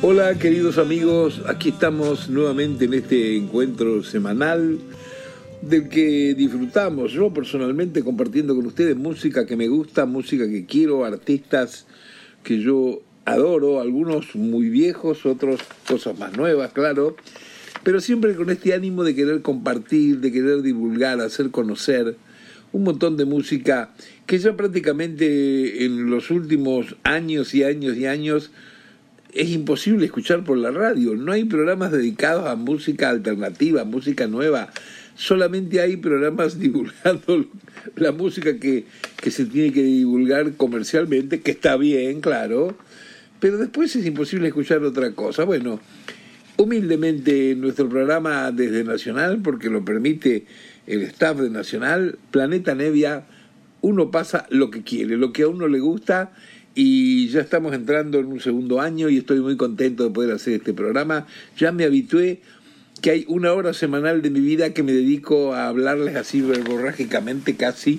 Hola queridos amigos, aquí estamos nuevamente en este encuentro semanal del que disfrutamos, yo personalmente compartiendo con ustedes música que me gusta, música que quiero, artistas que yo adoro, algunos muy viejos, otros cosas más nuevas, claro, pero siempre con este ánimo de querer compartir, de querer divulgar, hacer conocer un montón de música que ya prácticamente en los últimos años y años y años es imposible escuchar por la radio. No hay programas dedicados a música alternativa, música nueva. Solamente hay programas divulgando la música que, que se tiene que divulgar comercialmente, que está bien, claro, pero después es imposible escuchar otra cosa. Bueno, humildemente nuestro programa desde Nacional, porque lo permite el staff de Nacional, Planeta Nevia, uno pasa lo que quiere, lo que a uno le gusta y ya estamos entrando en un segundo año y estoy muy contento de poder hacer este programa. Ya me habitué que hay una hora semanal de mi vida que me dedico a hablarles así verborrágicamente casi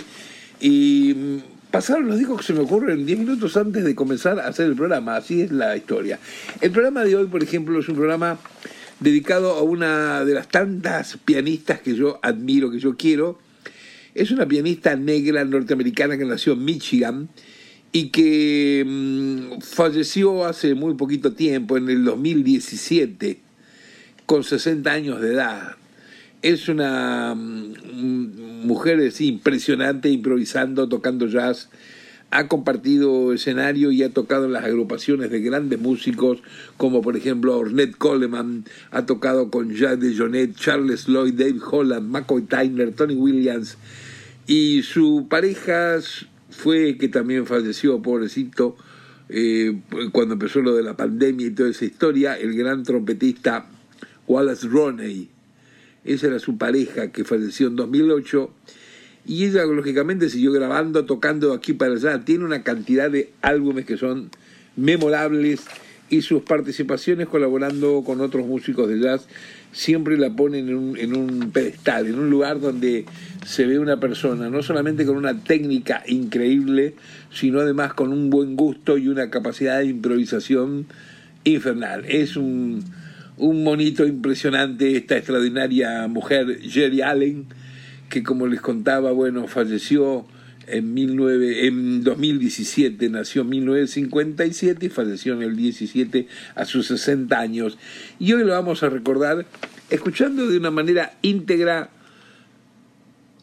y pasaron los discos que se me ocurren 10 minutos antes de comenzar a hacer el programa, así es la historia. El programa de hoy, por ejemplo, es un programa dedicado a una de las tantas pianistas que yo admiro, que yo quiero. Es una pianista negra norteamericana que nació en Michigan y que mmm, falleció hace muy poquito tiempo, en el 2017, con 60 años de edad. Es una mmm, mujer así, impresionante, improvisando, tocando jazz. Ha compartido escenario y ha tocado en las agrupaciones de grandes músicos, como por ejemplo Ornette Coleman, ha tocado con Jacques de Jonet, Charles Lloyd, Dave Holland, McCoy Tyner, Tony Williams. Y su pareja fue que también falleció, pobrecito, eh, cuando empezó lo de la pandemia y toda esa historia, el gran trompetista Wallace Roney. Esa era su pareja que falleció en 2008 y ella lógicamente siguió grabando, tocando aquí para allá. Tiene una cantidad de álbumes que son memorables y sus participaciones colaborando con otros músicos de jazz siempre la ponen en un, en un pedestal, en un lugar donde se ve una persona, no solamente con una técnica increíble, sino además con un buen gusto y una capacidad de improvisación infernal. Es un, un monito impresionante esta extraordinaria mujer, Jerry Allen, que como les contaba, bueno, falleció en, 19, en 2017, nació en 1957 y falleció en el 17 a sus 60 años. Y hoy lo vamos a recordar escuchando de una manera íntegra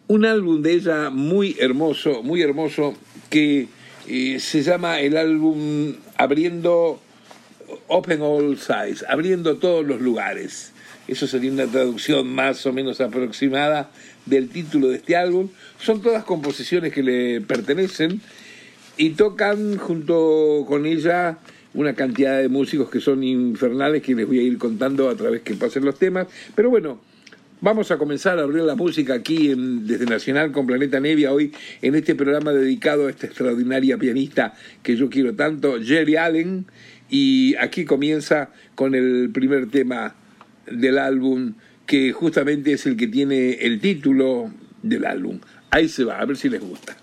un álbum de ella muy hermoso, muy hermoso, que eh, se llama el álbum Abriendo Open All Sides, abriendo todos los lugares. Eso sería una traducción más o menos aproximada del título de este álbum. Son todas composiciones que le pertenecen y tocan junto con ella una cantidad de músicos que son infernales que les voy a ir contando a través que pasen los temas. Pero bueno, vamos a comenzar a abrir la música aquí en, desde Nacional con Planeta Nevia hoy en este programa dedicado a esta extraordinaria pianista que yo quiero tanto, Jerry Allen. Y aquí comienza con el primer tema del álbum que justamente es el que tiene el título del álbum. Ahí se va, a ver si les gusta.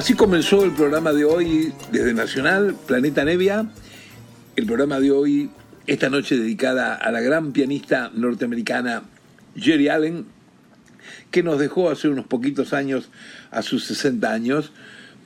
Así comenzó el programa de hoy desde Nacional, Planeta Nevia. El programa de hoy, esta noche dedicada a la gran pianista norteamericana Jerry Allen, que nos dejó hace unos poquitos años, a sus 60 años,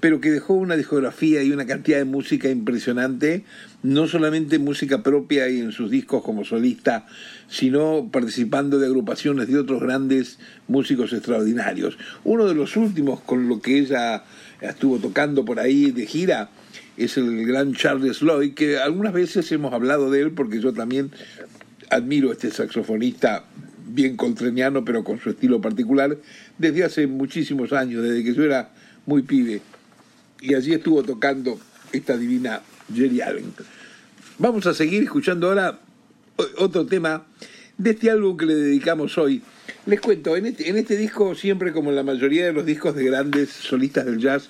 pero que dejó una discografía y una cantidad de música impresionante, no solamente música propia y en sus discos como solista, sino participando de agrupaciones de otros grandes músicos extraordinarios. Uno de los últimos con lo que ella estuvo tocando por ahí de gira es el gran Charles Lloyd, que algunas veces hemos hablado de él porque yo también admiro a este saxofonista bien coltreniano, pero con su estilo particular, desde hace muchísimos años, desde que yo era muy pibe. Y allí estuvo tocando esta divina Jerry Allen. Vamos a seguir escuchando ahora otro tema de este álbum que le dedicamos hoy. Les cuento, en este, en este disco, siempre como en la mayoría de los discos de grandes solistas del jazz,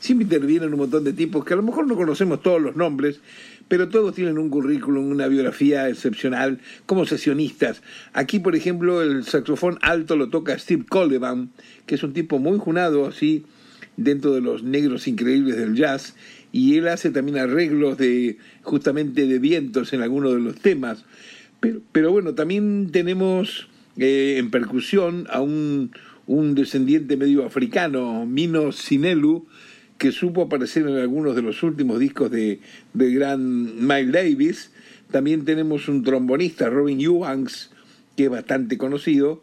siempre intervienen un montón de tipos que a lo mejor no conocemos todos los nombres, pero todos tienen un currículum, una biografía excepcional como sesionistas. Aquí, por ejemplo, el saxofón alto lo toca Steve Coleman, que es un tipo muy junado así dentro de los negros increíbles del jazz, y él hace también arreglos de justamente de vientos en algunos de los temas. Pero, pero bueno, también tenemos eh, en percusión a un, un descendiente medio africano, Mino Sinelu, que supo aparecer en algunos de los últimos discos de, de gran Miles Davis. También tenemos un trombonista, Robin Eubanks, que es bastante conocido,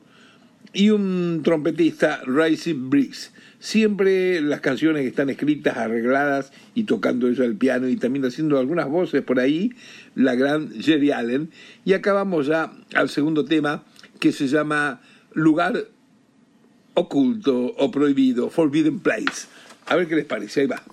y un trompetista, Rising Briggs. Siempre las canciones están escritas, arregladas y tocando ella el piano y también haciendo algunas voces por ahí, la gran Jerry Allen. Y acabamos ya al segundo tema que se llama Lugar oculto o prohibido, Forbidden Place. A ver qué les parece, ahí va.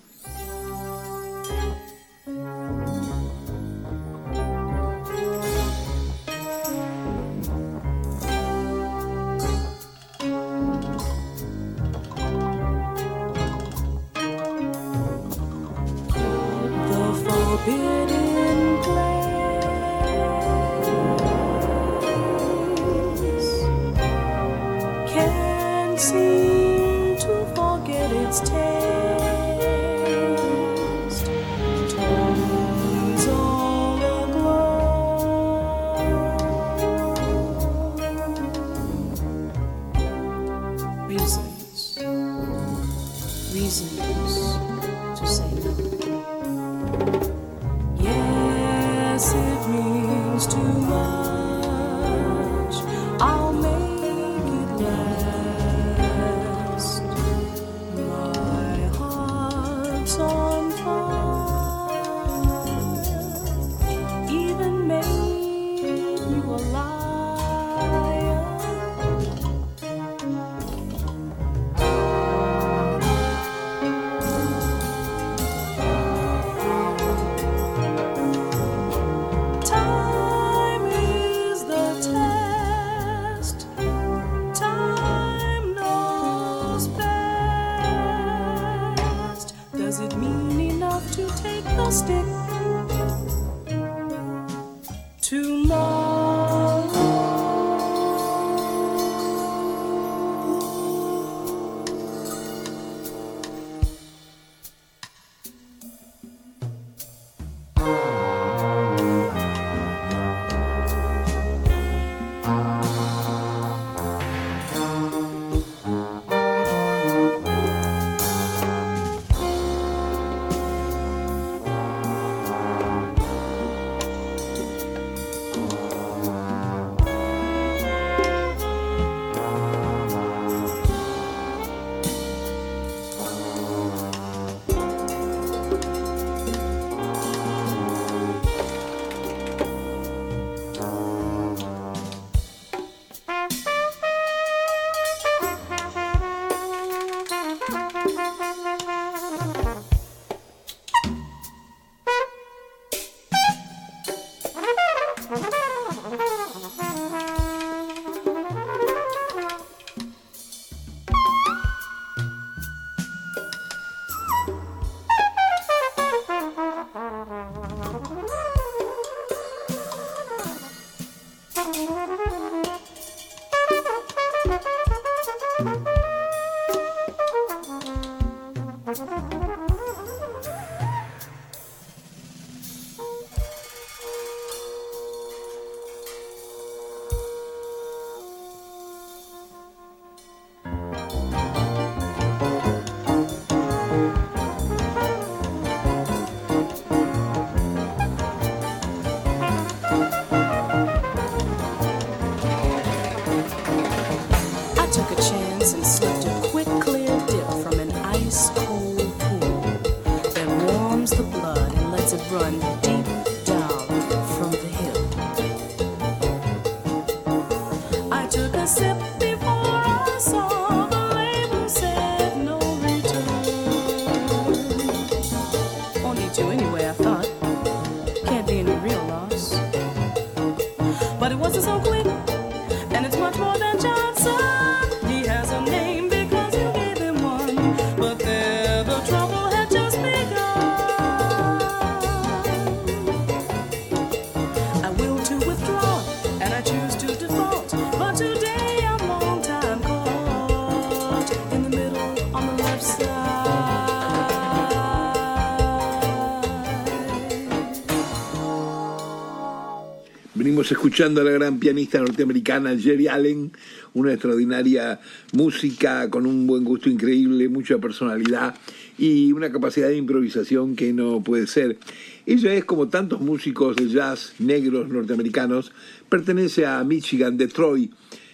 Escuchando a la gran pianista norteamericana Jerry Allen, una extraordinaria música con un buen gusto increíble, mucha personalidad y una capacidad de improvisación que no puede ser. Ella es como tantos músicos de jazz negros norteamericanos, pertenece a Michigan, Detroit.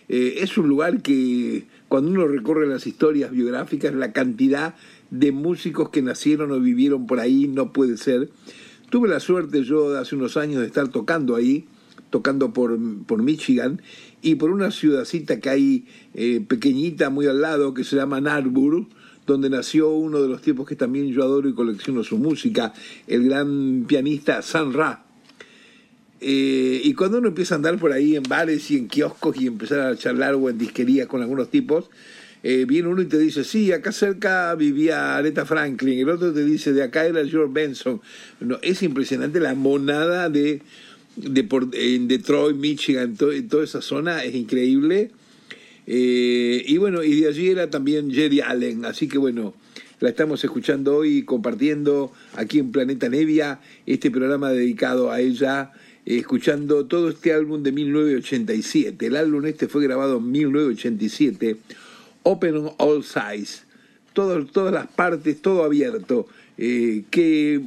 Eh, es un lugar que cuando uno recorre las historias biográficas, la cantidad de músicos que nacieron o vivieron por ahí no puede ser. Tuve la suerte yo hace unos años de estar tocando ahí, tocando por, por Michigan y por una ciudadcita que hay eh, pequeñita muy al lado que se llama Narburg, donde nació uno de los tipos que también yo adoro y colecciono su música, el gran pianista San Ra. Eh, y cuando uno empieza a andar por ahí en bares y en kioscos y empezar a charlar o en disquerías con algunos tipos, eh, viene uno y te dice, sí, acá cerca vivía Aretha Franklin, el otro te dice, de acá era George Benson. No, es impresionante la monada de, de por- en Detroit, Michigan, to- en toda esa zona, es increíble. Eh, y bueno, y de allí era también Jerry Allen, así que bueno, la estamos escuchando hoy, compartiendo aquí en Planeta Nevia, este programa dedicado a ella, eh, escuchando todo este álbum de 1987. El álbum este fue grabado en 1987, Open on All Sides, todo- todas las partes, todo abierto, eh, que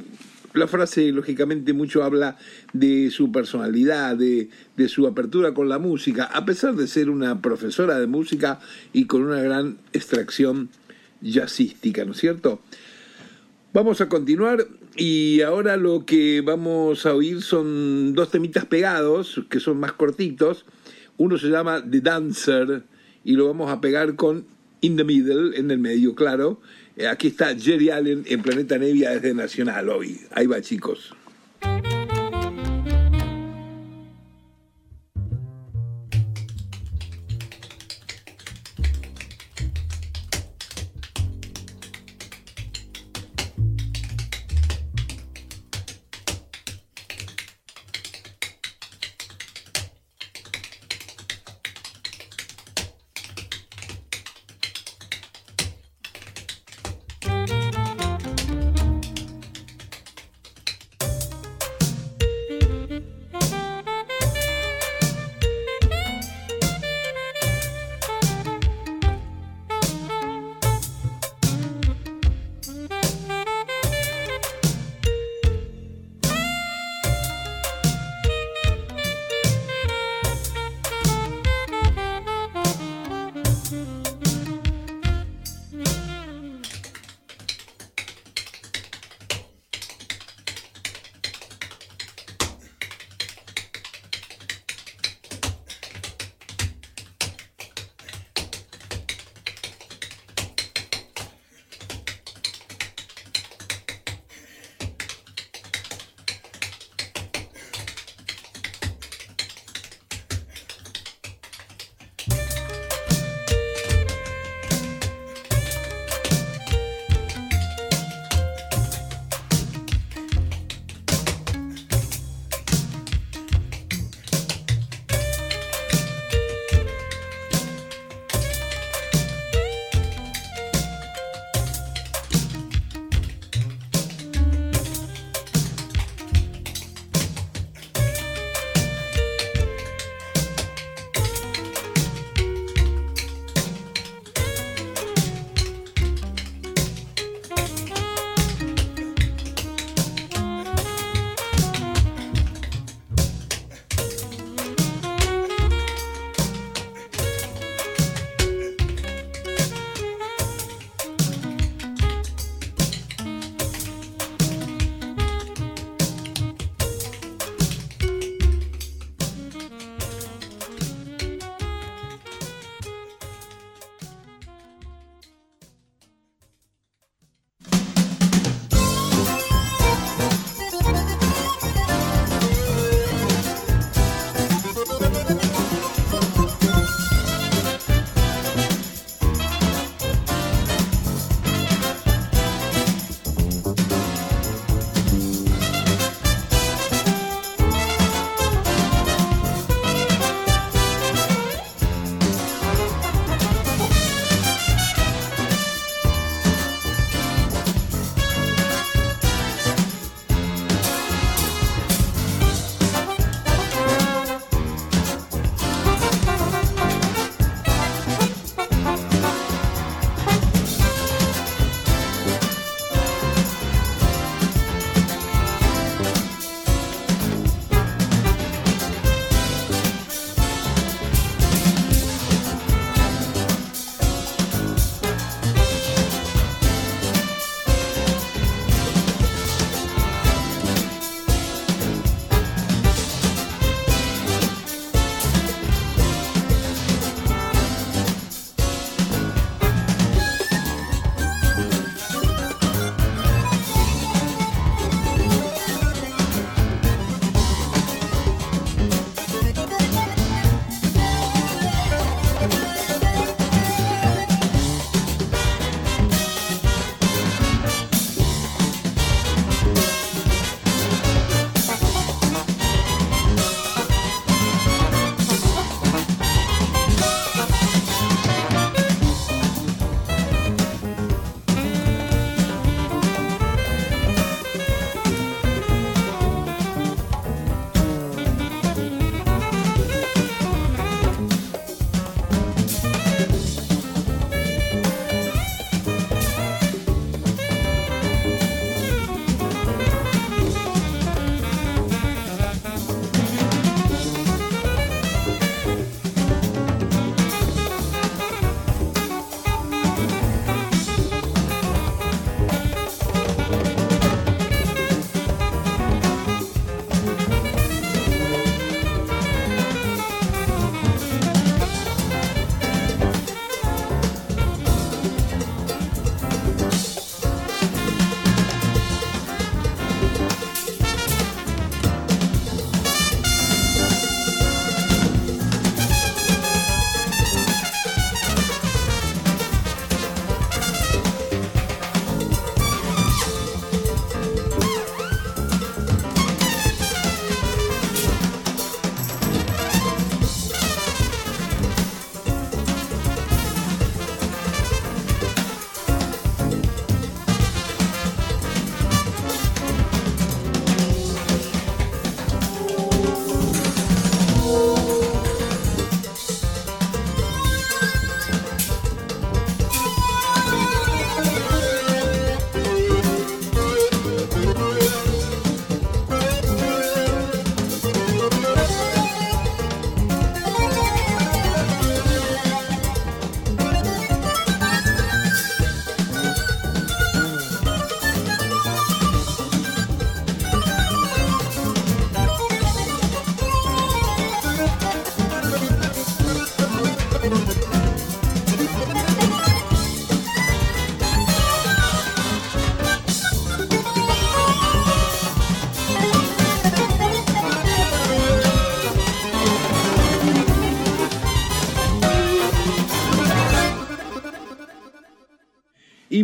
la frase lógicamente mucho habla de su personalidad, de, de su apertura con la música, a pesar de ser una profesora de música y con una gran extracción jazzística, ¿no es cierto? Vamos a continuar y ahora lo que vamos a oír son dos temitas pegados, que son más cortitos. Uno se llama The Dancer y lo vamos a pegar con In the Middle, en el medio, claro. Eh, Aquí está Jerry Allen en Planeta Nevia desde Nacional hoy. Ahí va, chicos.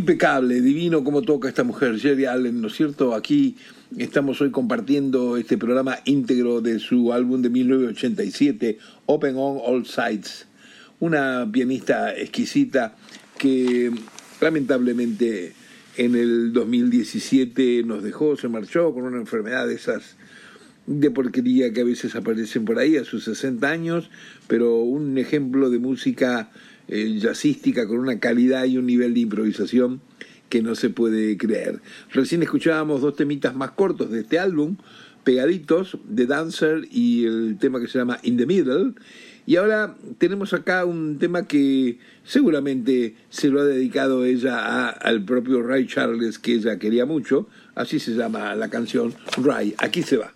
Impecable, divino como toca esta mujer, Jerry Allen, ¿no es cierto? Aquí estamos hoy compartiendo este programa íntegro de su álbum de 1987, Open on All Sides. Una pianista exquisita que lamentablemente en el 2017 nos dejó, se marchó con una enfermedad de esas de porquería que a veces aparecen por ahí a sus 60 años, pero un ejemplo de música eh, jazzística con una calidad y un nivel de improvisación que no se puede creer. Recién escuchábamos dos temitas más cortos de este álbum, pegaditos, The Dancer y el tema que se llama In the Middle. Y ahora tenemos acá un tema que seguramente se lo ha dedicado ella al propio Ray Charles, que ella quería mucho. Así se llama la canción Ray. Aquí se va.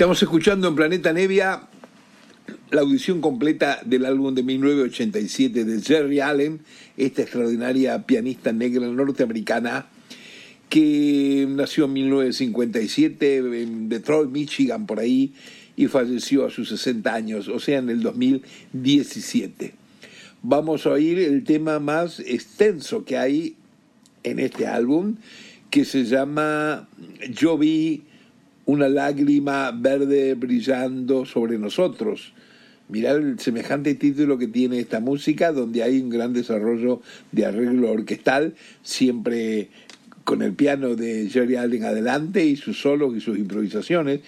Estamos escuchando en Planeta Nevia la audición completa del álbum de 1987 de Jerry Allen, esta extraordinaria pianista negra norteamericana que nació en 1957 en Detroit, Michigan, por ahí, y falleció a sus 60 años, o sea, en el 2017. Vamos a oír el tema más extenso que hay en este álbum, que se llama Yo vi una lágrima verde brillando sobre nosotros. Mirá el semejante título que tiene esta música, donde hay un gran desarrollo de arreglo orquestal, siempre con el piano de Jerry Allen adelante y sus solos y sus improvisaciones.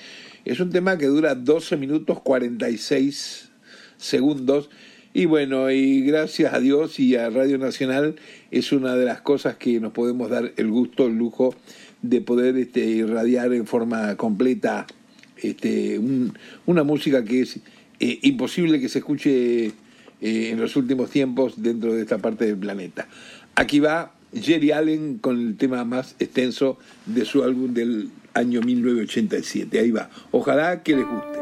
Es un tema que dura 12 minutos 46 segundos. Y bueno, y gracias a Dios y a Radio Nacional es una de las cosas que nos podemos dar el gusto, el lujo de poder este, irradiar en forma completa este, una música que es eh, imposible que se escuche eh, en los últimos tiempos dentro de esta parte del planeta. Aquí va Jerry Allen con el tema más extenso de su álbum del año 1987. Ahí va. Ojalá que les guste.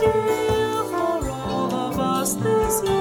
still for all of us this year.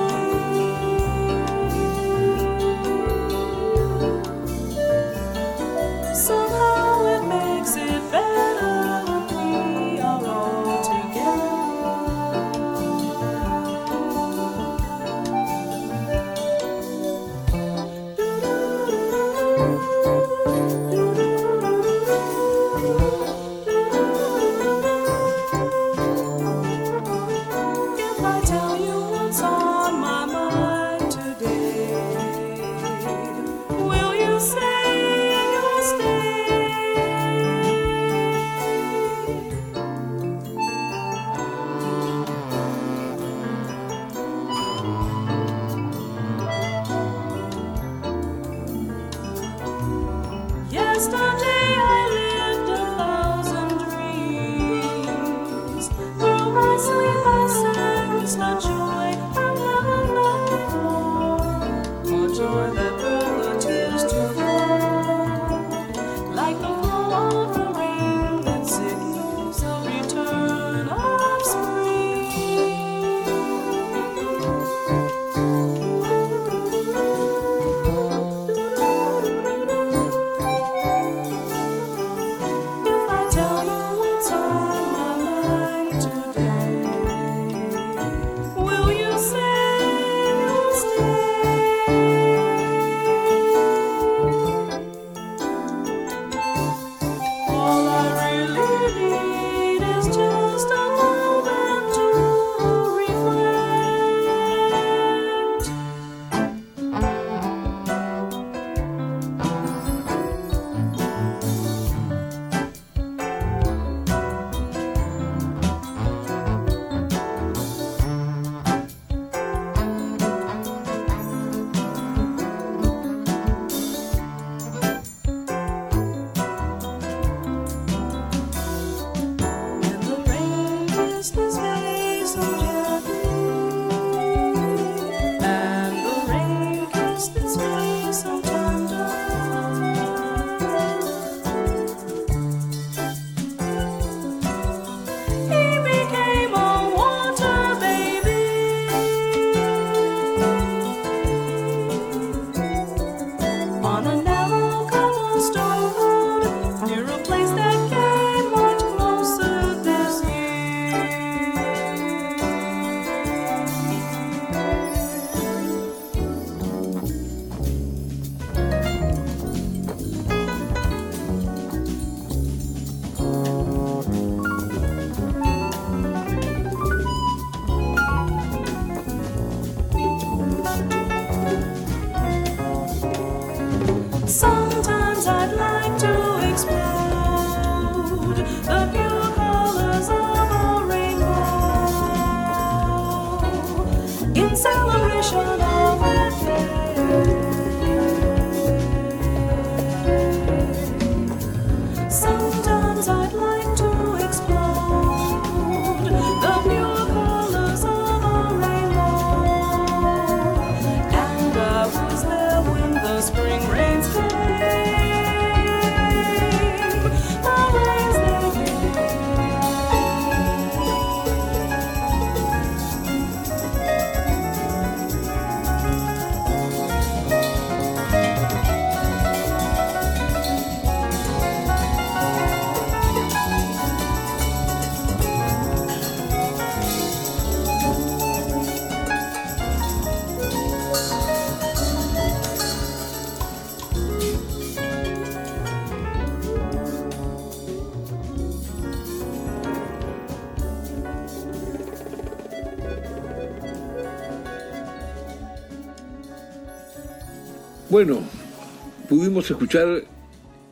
Pudimos escuchar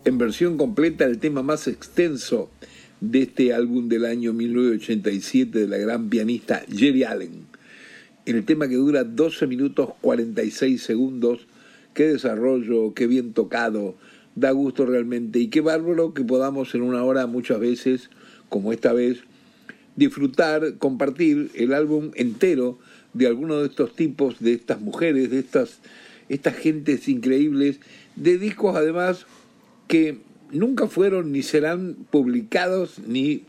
en versión completa el tema más extenso de este álbum del año 1987 de la gran pianista Jerry Allen. En el tema que dura 12 minutos 46 segundos, qué desarrollo, qué bien tocado, da gusto realmente y qué bárbaro que podamos en una hora muchas veces, como esta vez, disfrutar, compartir el álbum entero de algunos de estos tipos, de estas mujeres, de estas, estas gentes increíbles, de discos además que nunca fueron ni serán publicados, ni,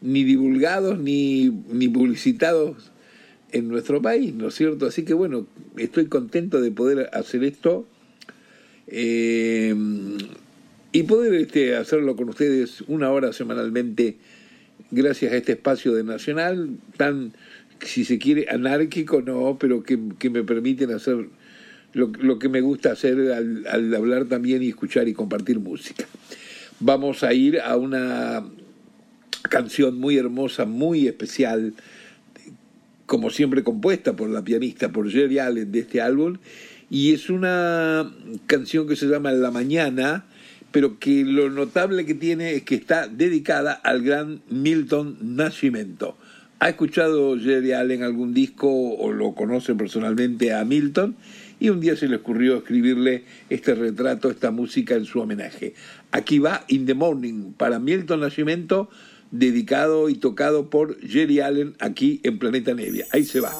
ni divulgados, ni, ni publicitados en nuestro país, ¿no es cierto? Así que bueno, estoy contento de poder hacer esto eh, y poder este, hacerlo con ustedes una hora semanalmente gracias a este espacio de Nacional, tan, si se quiere, anárquico, no, pero que, que me permiten hacer lo, que me gusta hacer al, al hablar también y escuchar y compartir música. Vamos a ir a una canción muy hermosa, muy especial, como siempre compuesta por la pianista, por Jerry Allen de este álbum, y es una canción que se llama La Mañana, pero que lo notable que tiene es que está dedicada al gran Milton Nascimento. ¿Ha escuchado Jerry Allen algún disco o lo conoce personalmente a Milton? Y un día se le ocurrió escribirle este retrato, esta música en su homenaje. Aquí va In the Morning para Milton Nascimento dedicado y tocado por Jerry Allen aquí en Planeta Nevia. Ahí se va.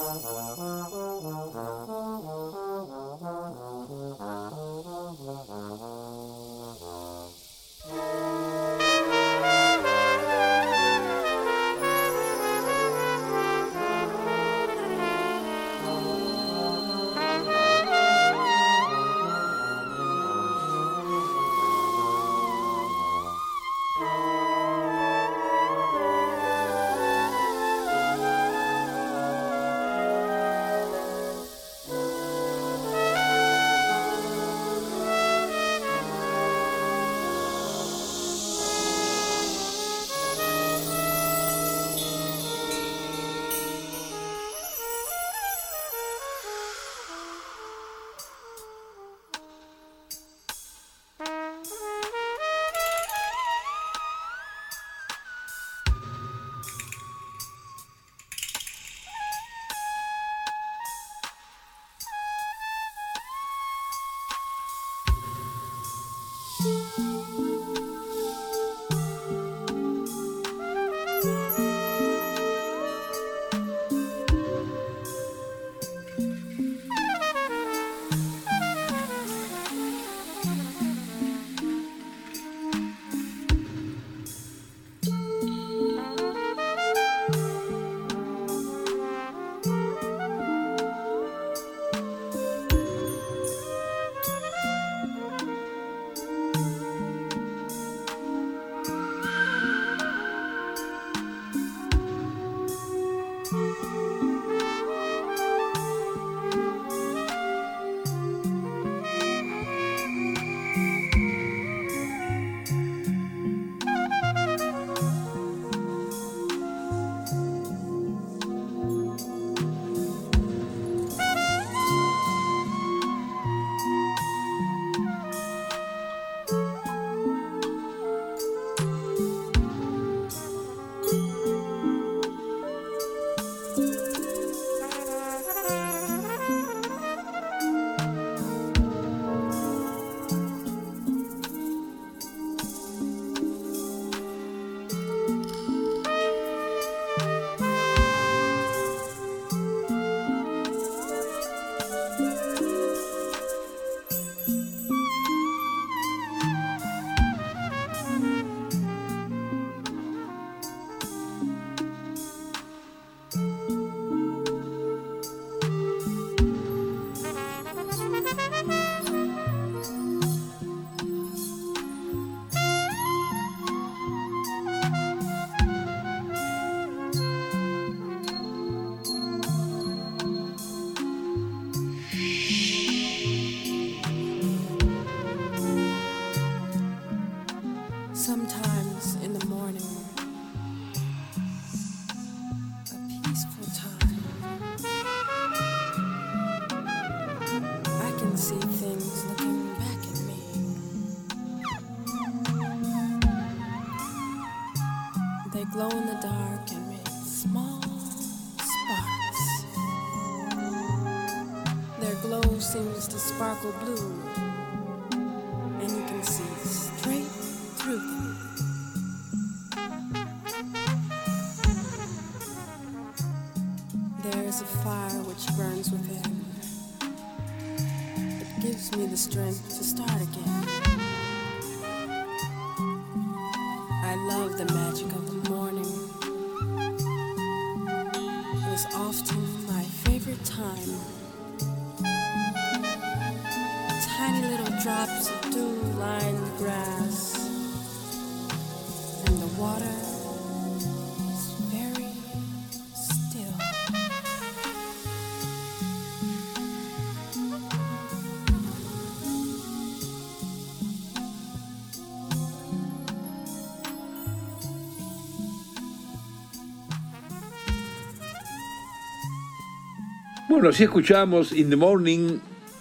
Bueno, si escuchamos In the Morning,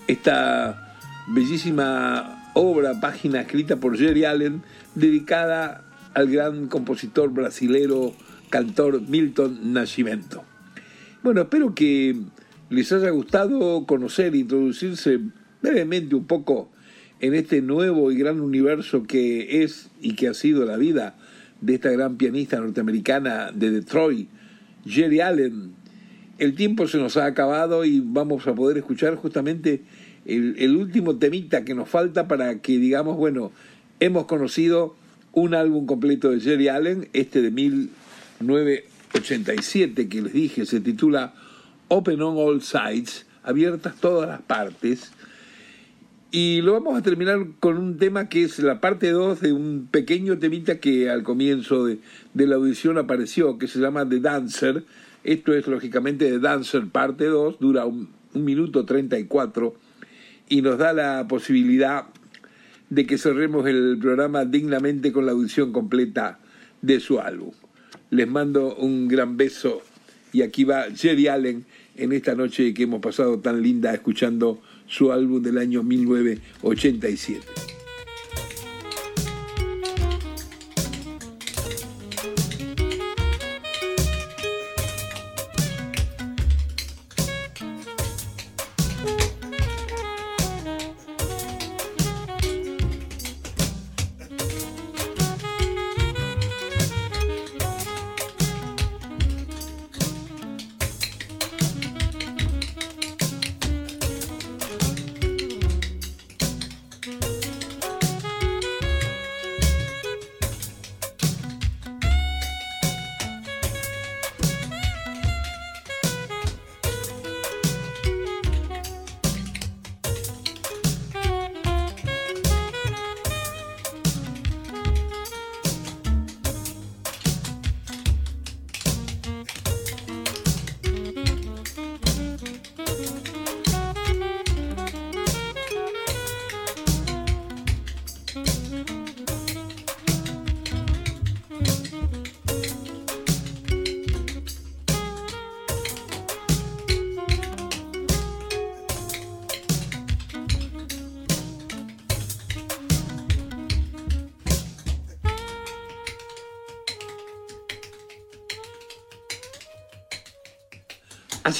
esta bellísima obra, página escrita por Jerry Allen, dedicada al gran compositor brasilero, cantor Milton Nascimento. Bueno, espero que les haya gustado conocer e introducirse brevemente un poco en este nuevo y gran universo que es y que ha sido la vida de esta gran pianista norteamericana de Detroit, Jerry Allen, el tiempo se nos ha acabado y vamos a poder escuchar justamente el, último temita que nos falta para que digamos, bueno, hemos conocido un álbum completo de Jerry Allen, este de 1987 que les dije, se titula Open on All Sides, abiertas todas las partes. Y lo vamos a terminar con un tema que es la parte 2 de un pequeño temita que al comienzo de, de la audición apareció, que se llama The Dancer, esto es lógicamente de Dancer parte 2, dura un, un, minuto 34 y nos da la posibilidad de que cerremos el programa dignamente con la audición completa de su álbum. Les mando un gran beso y aquí va Jerry Allen en esta noche que hemos pasado tan linda escuchando su álbum del año 1987.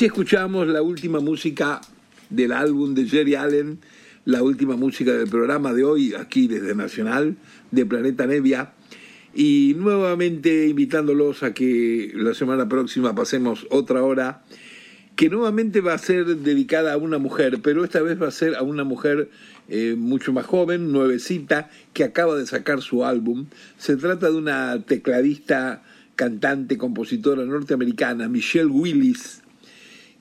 Escuchamos la última música del álbum de Jerry Allen, la última música del programa de hoy, aquí desde Nacional, de Planeta Nevia. Y nuevamente invitándolos a que la semana próxima pasemos otra hora, que nuevamente va a ser dedicada a una mujer, pero esta vez va a ser a una mujer eh, mucho más joven, nuevecita, que acaba de sacar su álbum. Se trata de una tecladista, cantante, compositora norteamericana, Michelle Willis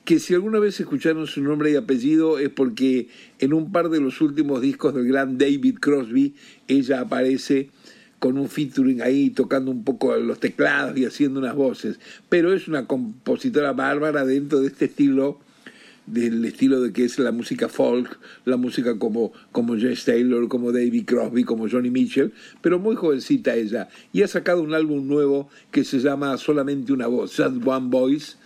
que si alguna vez escucharon su nombre y apellido es porque en un par de los últimos discos del gran David Crosby ella aparece con un featuring ahí tocando un poco los teclados y haciendo unas voces, pero es una compositora bárbara dentro de este estilo del estilo de que es la música folk, la música como, como Jess Taylor, como David Crosby, como Johnny Mitchell, pero muy jovencita ella. Y ha sacado un álbum nuevo que se llama Solamente una voz, Just One Voice,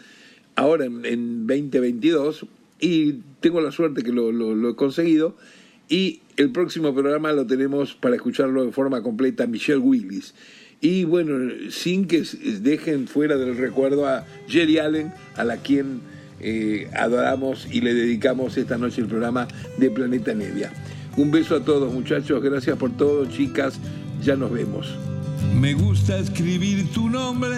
ahora en, en 2022 y tengo la suerte que lo, he conseguido y el próximo programa lo tenemos para escucharlo de forma completa Michelle Willis. Y bueno sin que dejen fuera del recuerdo a Jerry Allen a la quien eh, adoramos y le dedicamos esta noche el programa de Planeta Nevia. Un beso a todos muchachos. Gracias por todo chicas. Ya nos vemos. Me gusta escribir tu nombre